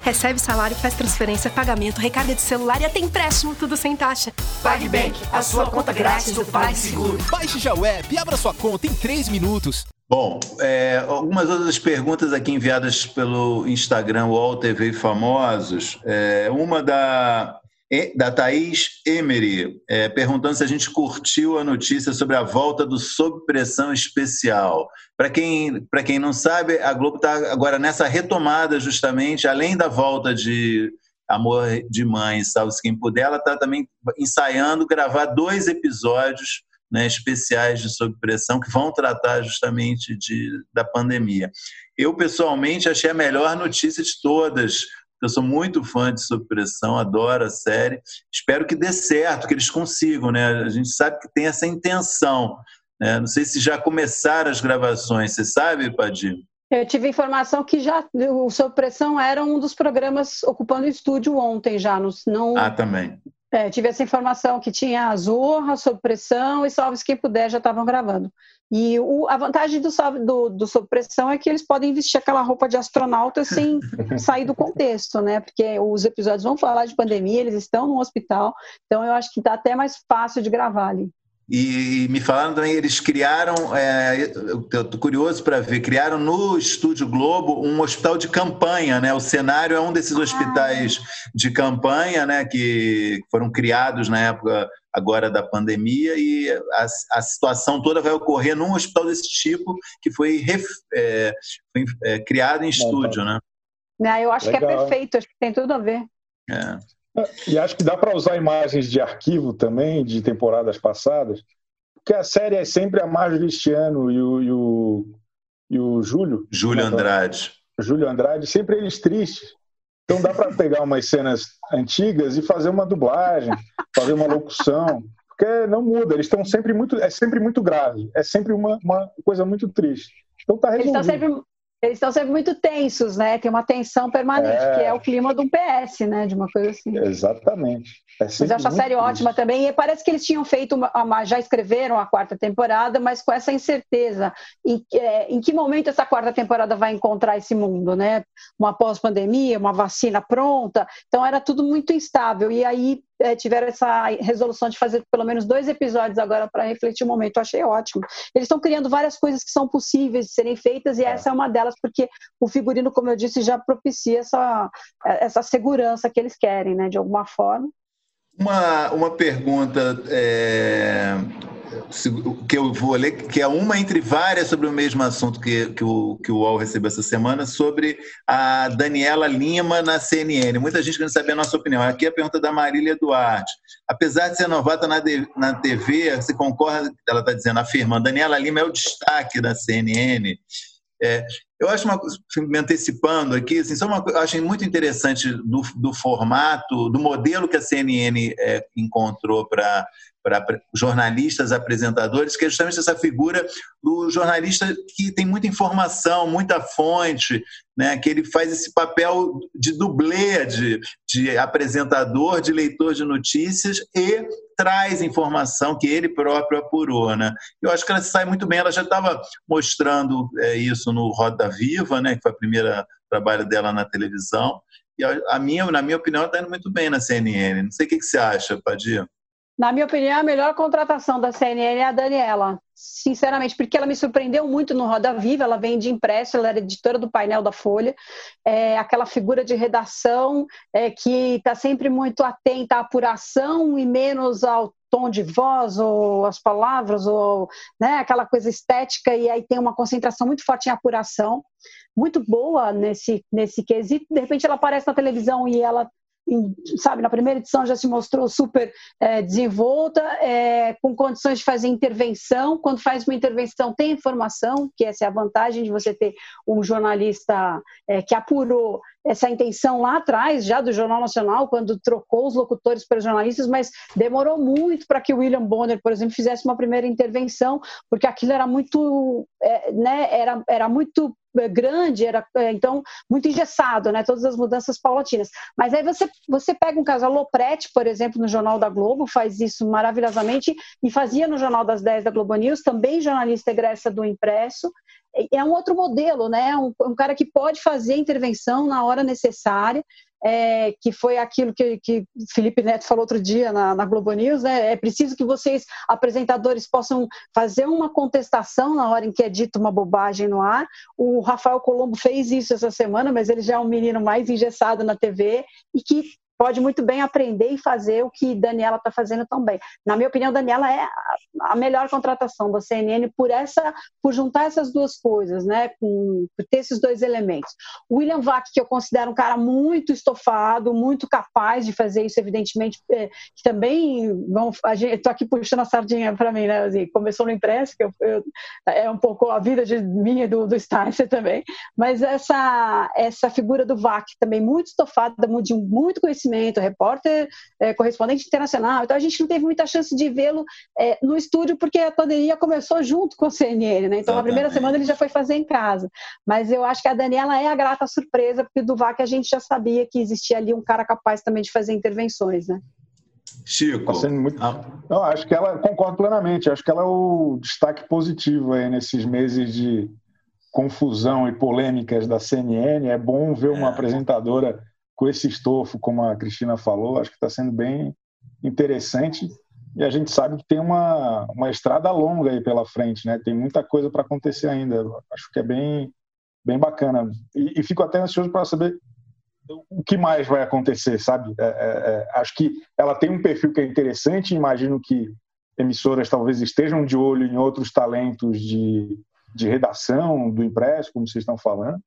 Speaker 5: Recebe salário, faz transferência, pagamento, recarga de celular e até empréstimo, tudo sem taxa.
Speaker 6: PagBank, a sua conta grátis do PagSeguro.
Speaker 7: Baixe já o app e abra sua conta em 3 minutos.
Speaker 2: Bom, é, algumas outras perguntas aqui enviadas pelo Instagram UOL TV Famosos. É, uma da da Thaís Emery, é, perguntando se a gente curtiu a notícia sobre a volta do Sob Pressão Especial. Para quem, quem não sabe, a Globo está agora nessa retomada, justamente, além da volta de Amor de Mãe, Salve-se Quem Puder, ela está também ensaiando gravar dois episódios né, especiais de Sob Pressão que vão tratar justamente de, da pandemia. Eu, pessoalmente, achei a melhor notícia de todas, eu sou muito fã de Sob Pressão, adoro a série. Espero que dê certo, que eles consigam, né? A gente sabe que tem essa intenção. Né? Não sei se já começaram as gravações, você sabe, Padir?
Speaker 4: Eu tive informação que já o Sob Pressão era um dos programas ocupando o estúdio ontem já. Não,
Speaker 2: ah, também.
Speaker 4: É, tive essa informação que tinha a Zorra, Sob Pressão e Salve Quem Puder já estavam gravando. E o, a vantagem do, do, do Sob Pressão é que eles podem vestir aquela roupa de astronauta sem sair do contexto, né? Porque os episódios vão falar de pandemia, eles estão no hospital, então eu acho que está até mais fácil de gravar ali.
Speaker 2: E me falaram também, eles criaram, é, eu estou curioso para ver, criaram no Estúdio Globo um hospital de campanha, né? O cenário é um desses hospitais ah. de campanha, né? Que foram criados na época agora da pandemia e a, a situação toda vai ocorrer num hospital desse tipo que foi, ref, é, foi é, criado em estúdio, né?
Speaker 4: né? Eu acho Legal. que é perfeito, acho que tem tudo a ver.
Speaker 3: É. E acho que dá para usar imagens de arquivo também, de temporadas passadas, porque a série é sempre a Marjorie este ano e o, e o, e o Júlio.
Speaker 2: Júlio Andrade.
Speaker 3: Júlio Andrade, sempre eles tristes. Então dá para pegar umas cenas antigas e fazer uma dublagem, fazer uma locução, porque não muda, eles estão sempre muito, é sempre muito grave, é sempre uma, uma coisa muito triste. Então tá resolvido.
Speaker 4: Eles estão sempre eles estão sempre muito tensos, né? Tem uma tensão permanente, é... que é o clima de um PS, né? De uma coisa assim.
Speaker 3: Exatamente.
Speaker 4: É mas eu acho a série triste. ótima também. E parece que eles tinham feito, uma, já escreveram a quarta temporada, mas com essa incerteza. Em, é, em que momento essa quarta temporada vai encontrar esse mundo, né? Uma pós-pandemia, uma vacina pronta. Então era tudo muito instável. E aí é, tiveram essa resolução de fazer pelo menos dois episódios agora para refletir o momento. Eu achei ótimo. Eles estão criando várias coisas que são possíveis de serem feitas e é. essa é uma delas, porque o figurino, como eu disse, já propicia essa, essa segurança que eles querem, né, de alguma forma.
Speaker 2: Uma, uma pergunta é, que eu vou ler, que é uma entre várias sobre o mesmo assunto que, que, o, que o UOL recebeu essa semana, sobre a Daniela Lima na CNN. Muita gente quer saber a nossa opinião. Aqui é a pergunta da Marília Duarte. Apesar de ser novata na, na TV, você concorda, ela está dizendo, afirmando, Daniela Lima é o destaque da CNN. É, eu acho uma me antecipando aqui, assim, só uma, eu achei muito interessante do, do formato, do modelo que a CNN é, encontrou para para jornalistas, apresentadores, que é justamente essa figura do jornalista que tem muita informação, muita fonte, né, que ele faz esse papel de dublê, de, de apresentador, de leitor de notícias e traz informação que ele próprio apurou. Né? Eu acho que ela sai muito bem, ela já estava mostrando é, isso no Roda Viva, né, que foi o primeiro trabalho dela na televisão, e a, a minha, na minha opinião, está indo muito bem na CNN. Não sei o que, que você acha, Padir.
Speaker 4: Na minha opinião, a melhor contratação da CNN é a Daniela. Sinceramente, porque ela me surpreendeu muito no Roda Viva. Ela vem de impresso, ela era editora do painel da Folha. É aquela figura de redação é, que está sempre muito atenta à apuração e menos ao tom de voz ou as palavras ou né, aquela coisa estética e aí tem uma concentração muito forte em apuração muito boa nesse nesse quesito de repente ela aparece na televisão e ela sabe, na primeira edição já se mostrou super é, desenvolta, é, com condições de fazer intervenção. Quando faz uma intervenção, tem informação, que essa é a vantagem de você ter um jornalista é, que apurou essa intenção lá atrás, já do Jornal Nacional, quando trocou os locutores para jornalistas, mas demorou muito para que o William Bonner, por exemplo, fizesse uma primeira intervenção, porque aquilo era muito, é, né, era, era muito grande, era é, então muito engessado, né? Todas as mudanças paulatinas. Mas aí você, você pega um caso, a Lopretti, por exemplo, no Jornal da Globo, faz isso maravilhosamente e fazia no Jornal das 10 da Globo News, também jornalista egressa do impresso, é um outro modelo, né? Um, um cara que pode fazer intervenção na hora necessária, é, que foi aquilo que, que Felipe Neto falou outro dia na, na Globo News, né? É preciso que vocês, apresentadores, possam fazer uma contestação na hora em que é dito uma bobagem no ar. O Rafael Colombo fez isso essa semana, mas ele já é um menino mais engessado na TV e que pode muito bem aprender e fazer o que Daniela está fazendo também. Na minha opinião, Daniela é a melhor contratação da CNN por essa, por juntar essas duas coisas, né? Com, por ter esses dois elementos. O William Vac, que eu considero um cara muito estofado, muito capaz de fazer isso, evidentemente, é, que também a gente, estou aqui puxando a sardinha para mim, né? Assim, começou no impresso, que eu, eu, é um pouco a vida de minha do, do Sticer também, mas essa essa figura do Vac também muito estofada, de muito conhecimento conhecimento, repórter é, correspondente internacional. Então a gente não teve muita chance de vê-lo é, no estúdio porque a pandemia começou junto com o CNN, né? Então na primeira semana ele já foi fazer em casa. Mas eu acho que a Daniela é a grata surpresa porque do VAC a gente já sabia que existia ali um cara capaz também de fazer intervenções, né?
Speaker 2: Chico. Tá
Speaker 3: muito... Eu acho que ela, concordo plenamente, acho que ela é o destaque positivo aí nesses meses de confusão e polêmicas da CNN. É bom ver uma é. apresentadora com esse estofo, como a Cristina falou, acho que está sendo bem interessante. E a gente sabe que tem uma, uma estrada longa aí pela frente, né? Tem muita coisa para acontecer ainda. Acho que é bem, bem bacana. E, e fico até ansioso para saber o que mais vai acontecer, sabe? É, é, é, acho que ela tem um perfil que é interessante. Imagino que emissoras talvez estejam de olho em outros talentos de, de redação do impresso, como vocês estão falando.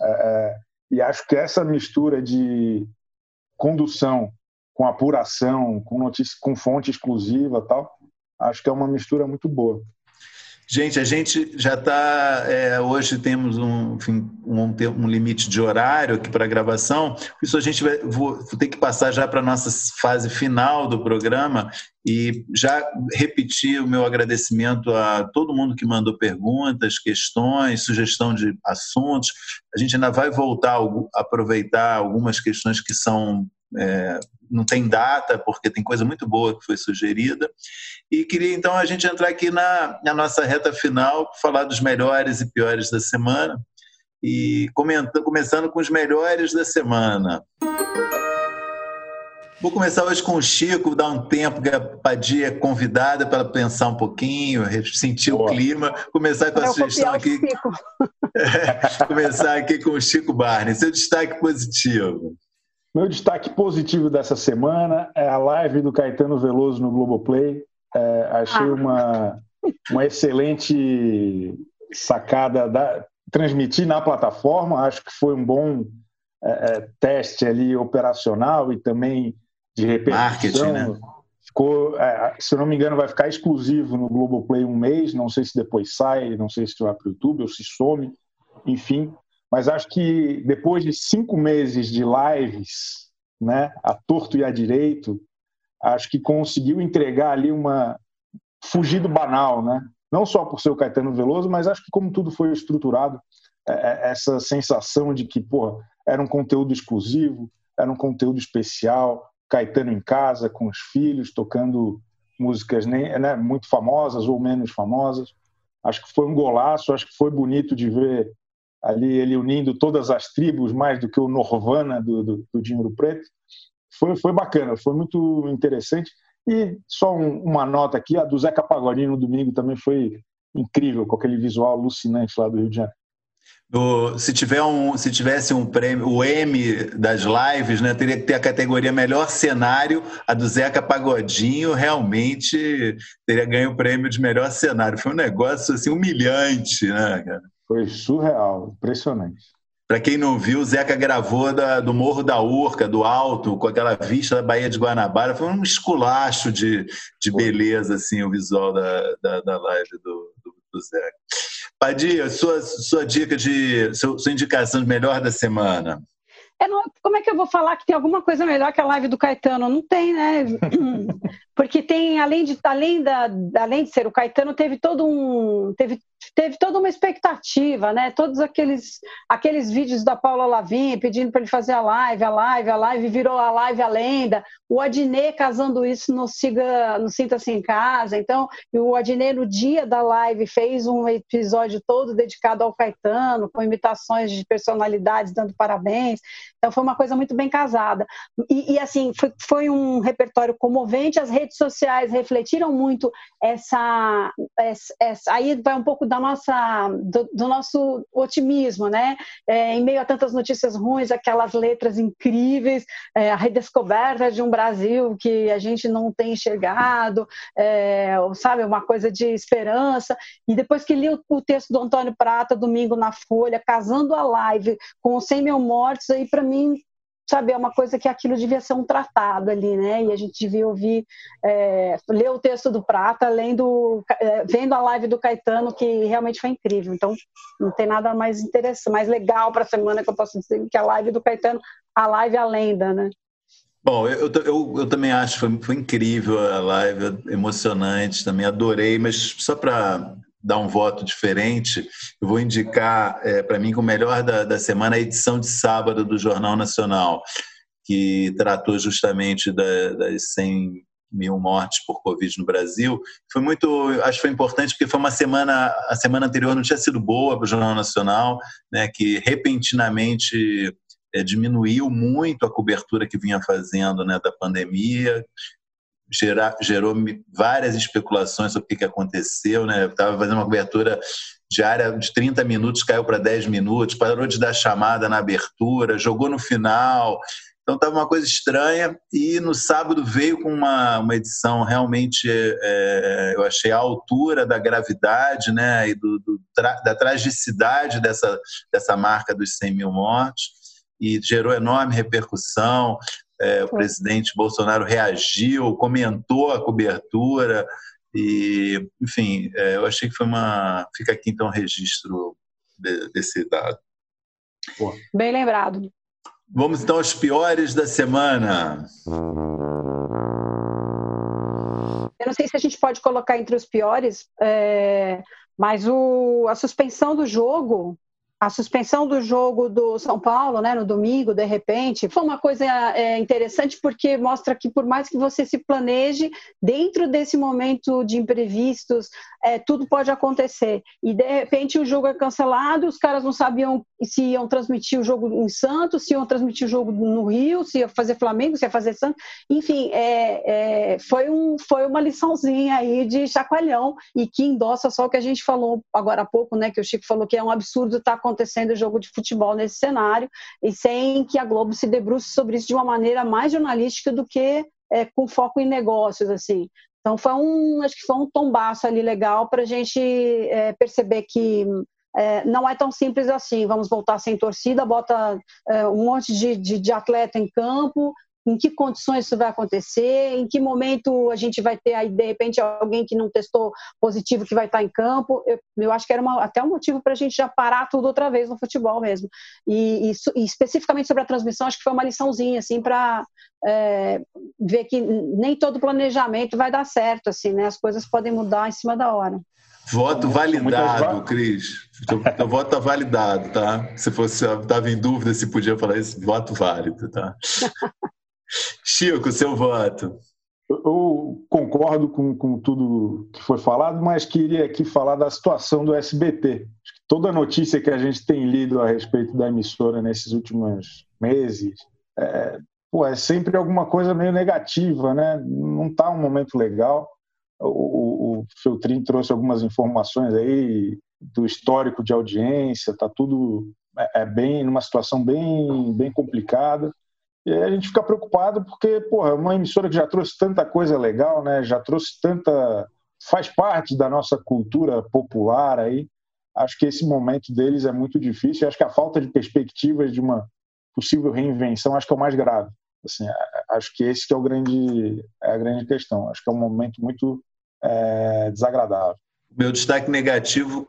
Speaker 3: É, é e acho que essa mistura de condução com apuração, com notícia, com fonte exclusiva, tal, acho que é uma mistura muito boa.
Speaker 2: Gente, a gente já está. É, hoje temos um, enfim, um, um, limite de horário aqui para gravação, isso a gente vai vou, vou ter que passar já para a nossa fase final do programa e já repetir o meu agradecimento a todo mundo que mandou perguntas, questões, sugestão de assuntos. A gente ainda vai voltar a aproveitar algumas questões que são é, não tem data, porque tem coisa muito boa que foi sugerida. E queria então a gente entrar aqui na, na nossa reta final, falar dos melhores e piores da semana. E comenta, começando com os melhores da semana. Vou começar hoje com o Chico, dar um tempo que a Padia é convidada para pensar um pouquinho, sentir Boa. o clima. Começar com a sugestão aqui. começar aqui com o Chico Barney. Seu destaque positivo.
Speaker 3: Meu destaque positivo dessa semana é a live do Caetano Veloso no Globoplay. É, achei ah. uma, uma excelente sacada da, transmitir na plataforma. Acho que foi um bom é, é teste ali operacional e também de repercussão. Né? Ficou, é, se eu não me engano, vai ficar exclusivo no Globoplay um mês. Não sei se depois sai, não sei se vai para o YouTube ou se some. Enfim, mas acho que depois de cinco meses de lives, né, a torto e a direito, acho que conseguiu entregar ali uma fugir do banal, né? Não só por ser o Caetano Veloso, mas acho que como tudo foi estruturado, é, é, essa sensação de que, porra, era um conteúdo exclusivo, era um conteúdo especial, Caetano em casa com os filhos tocando músicas nem, né, muito famosas ou menos famosas. Acho que foi um golaço, acho que foi bonito de ver ali ele unindo todas as tribos, mais do que o Norvana do, do, do Dinheiro Preto. Foi, foi bacana, foi muito interessante. E só um, uma nota aqui, a do Zeca Pagodinho no domingo também foi incrível, com aquele visual alucinante lá do Rio de Janeiro.
Speaker 2: Se, tiver um, se tivesse um prêmio, o M das lives, né, teria que ter a categoria melhor cenário, a do Zeca Pagodinho realmente teria ganho o prêmio de melhor cenário. Foi um negócio assim, humilhante, né, cara?
Speaker 3: Foi surreal, impressionante.
Speaker 2: Para quem não viu, o Zeca gravou da, do Morro da Urca, do alto, com aquela vista da Baía de Guanabara. Foi um esculacho de, de beleza, assim, o visual da, da, da live do, do, do Zeca. Padia, sua, sua dica de. Sua indicação de melhor da semana.
Speaker 4: Não, como é que eu vou falar que tem alguma coisa melhor que a live do Caetano? Não tem, né? Porque tem, além de, além, da, além de ser o Caetano, teve todo um. Teve teve toda uma expectativa, né? Todos aqueles, aqueles vídeos da Paula Lavin pedindo para ele fazer a live, a live, a live virou a live a lenda. O Adnet casando isso no Siga, no Sinta-se em Casa. Então, o Adnet no dia da live fez um episódio todo dedicado ao Caetano, com imitações de personalidades dando parabéns. Então, foi uma coisa muito bem casada. E, e assim, foi, foi um repertório comovente. As redes sociais refletiram muito essa, essa, essa aí vai um pouco da nossa, do, do nosso otimismo, né? É, em meio a tantas notícias ruins, aquelas letras incríveis, é, a redescoberta de um Brasil que a gente não tem enxergado, é, sabe, uma coisa de esperança. E depois que li o, o, texto do Antônio Prata, domingo na Folha, casando a live com os 100 mil mortos, aí para mim sabe, é uma coisa que aquilo devia ser um tratado ali, né? E a gente devia ouvir, é, ler o texto do Prata, lendo, é, vendo a live do Caetano, que realmente foi incrível. Então, não tem nada mais interessante, mais legal para a semana que eu posso dizer que a live do Caetano, a live a lenda, né?
Speaker 2: Bom, eu, eu, eu também acho que foi, foi incrível a live, emocionante, também adorei, mas só para dar um voto diferente, eu vou indicar é, para mim o melhor da, da semana a edição de sábado do Jornal Nacional, que tratou justamente da, das 100 mil mortes por Covid no Brasil. Foi muito, acho que foi importante porque foi uma semana, a semana anterior não tinha sido boa para o Jornal Nacional, né, que repentinamente é, diminuiu muito a cobertura que vinha fazendo né, da pandemia, gerar, gerou várias especulações sobre o que, que aconteceu. Né? Eu estava fazendo uma cobertura diária de 30 minutos, caiu para 10 minutos, parou de dar chamada na abertura, jogou no final. Então estava uma coisa estranha e no sábado veio com uma, uma edição realmente, é, eu achei a altura da gravidade né, e do, do da tragicidade dessa, dessa marca dos 100 mil mortos e gerou enorme repercussão. É, o presidente Bolsonaro reagiu, comentou a cobertura e, enfim, é, eu achei que foi uma. Fica aqui então o registro de, desse dado.
Speaker 4: Bem lembrado.
Speaker 2: Vamos então aos piores da semana.
Speaker 4: Eu não sei se a gente pode colocar entre os piores, é, mas o, a suspensão do jogo a suspensão do jogo do São Paulo, né, no domingo, de repente, foi uma coisa é, interessante porque mostra que por mais que você se planeje dentro desse momento de imprevistos, é, tudo pode acontecer. E de repente o jogo é cancelado, os caras não sabiam se iam transmitir o jogo em Santos, se iam transmitir o jogo no Rio, se ia fazer Flamengo, se ia fazer Santos, enfim, é, é foi, um, foi uma liçãozinha aí de chacoalhão e que endossa só o que a gente falou agora há pouco, né, que o Chico falou que é um absurdo estar tá acontecendo o jogo de futebol nesse cenário e sem que a Globo se debruce sobre isso de uma maneira mais jornalística do que é, com foco em negócios, assim. Então foi um, acho que foi um tombaço ali legal para a gente é, perceber que é, não é tão simples assim. Vamos voltar sem torcida, bota é, um monte de, de, de, atleta em campo, em que condições isso vai acontecer, em que momento a gente vai ter aí, de repente, alguém que não testou positivo que vai estar em campo. Eu, eu acho que era uma, até um motivo para a gente já parar tudo outra vez no futebol mesmo. E, e, e, especificamente sobre a transmissão, acho que foi uma liçãozinha, assim, para é, ver que nem todo planejamento vai dar certo, assim, né? As coisas podem mudar em cima da hora.
Speaker 2: Voto validado, Cris. Teu, teu voto está validado, tá? Se fosse estava em dúvida se podia falar isso, voto válido, tá? Chico, seu voto.
Speaker 3: Eu concordo com, com tudo que foi falado, mas queria aqui falar da situação do SBT. Toda notícia que a gente tem lido a respeito da emissora nesses últimos meses é, pô, é sempre alguma coisa meio negativa, né? Não está um momento legal. O, o, Feltrin trouxe algumas informações aí do histórico de audiência, tá tudo é, é bem numa situação bem bem complicada. E a gente fica preocupado porque, porra, é uma emissora que já trouxe tanta coisa legal, né? Já trouxe tanta faz parte da nossa cultura popular aí. Acho que esse momento deles é muito difícil. Acho que a falta de perspectivas de uma possível reinvenção acho que é o mais grave. Assim, acho que esse que é o grande é a grande questão. Acho que é um momento muito é, desagradável.
Speaker 2: Meu destaque negativo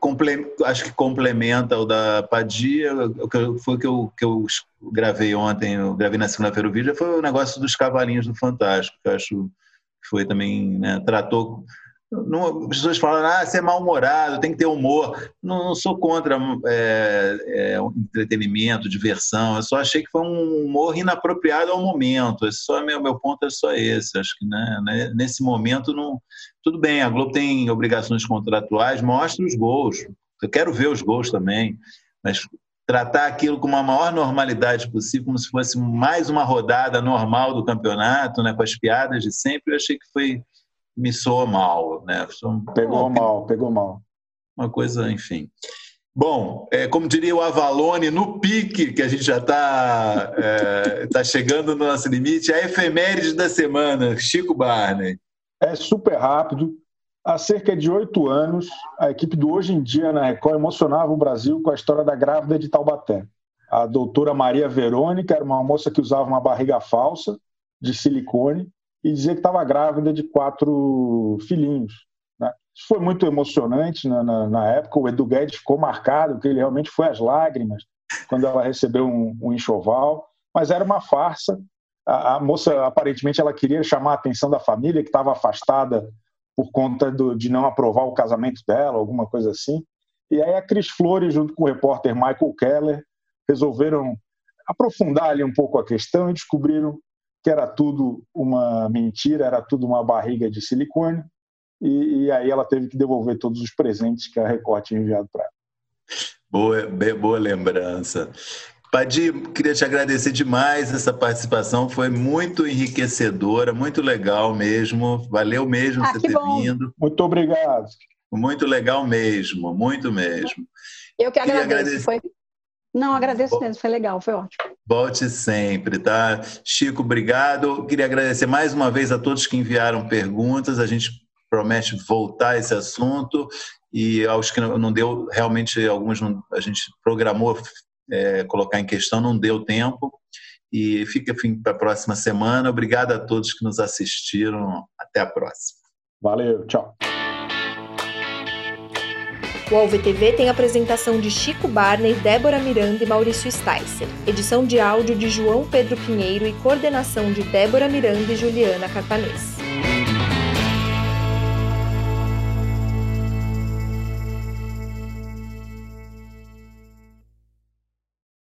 Speaker 2: acho que complementa o da Padia. Foi o que eu, que eu gravei ontem, eu gravei na segunda-feira o vídeo, foi o negócio dos cavalinhos do Fantástico, que eu acho que foi também, né, tratou não, as pessoas falam, ah, você é mal-humorado, tem que ter humor. Não, não sou contra é, é, entretenimento, diversão. Eu só achei que foi um humor inapropriado ao momento. É só meu, meu ponto é só esse. Acho que né, né, nesse momento não. Tudo bem, a Globo tem obrigações contratuais, mostra os gols. Eu quero ver os gols também, mas tratar aquilo com uma maior normalidade possível, como se fosse mais uma rodada normal do campeonato, né, com as piadas de sempre, eu achei que foi me soa mal, né?
Speaker 3: Pegou mal, pegou mal.
Speaker 2: Uma coisa, enfim. Bom, é, como diria o Avalone, no pique, que a gente já está é, tá chegando no nosso limite, a efeméride da semana, Chico Barney.
Speaker 3: É super rápido. Há cerca de oito anos, a equipe do Hoje em Dia na Record emocionava o Brasil com a história da grávida de Taubaté. A doutora Maria Verônica era uma moça que usava uma barriga falsa de silicone e dizer que estava grávida de quatro filhinhos. Né? Isso foi muito emocionante na, na, na, época. O Edu Guedes ficou marcado, que ele realmente foi às lágrimas quando ela recebeu um, um enxoval, mas era uma farsa. A, a, moça, aparentemente, ela queria chamar a atenção da família, que estava afastada por conta do, de não aprovar o casamento dela, alguma coisa assim. E aí a Cris Flores, junto com o repórter Michael Keller, resolveram aprofundar ali um pouco a questão e descobriram que era tudo uma mentira, era tudo uma barriga de silicone, e, e aí ela teve que devolver todos os presentes que a Record tinha enviado para ela.
Speaker 2: Boa, boa lembrança. Padi, queria te agradecer demais essa participação, foi muito enriquecedora, muito legal mesmo, valeu mesmo ah, você ter bom. vindo.
Speaker 3: Muito obrigado.
Speaker 2: Muito legal mesmo, muito mesmo.
Speaker 4: Eu que agradeço, agradecer... foi não, agradeço mesmo, foi legal, foi ótimo.
Speaker 2: Volte sempre, tá? Chico, obrigado. Queria agradecer mais uma vez a todos que enviaram perguntas. A gente promete voltar a esse assunto e aos que não deu, realmente alguns não, a gente programou é, colocar em questão, não deu tempo. E fica para a próxima semana. Obrigado a todos que nos assistiram. Até a próxima.
Speaker 3: Valeu, tchau.
Speaker 1: O AlvTV tem apresentação de Chico Barney, Débora Miranda e Maurício Sticer, edição de áudio de João Pedro Pinheiro e coordenação de Débora Miranda e Juliana Carpanês.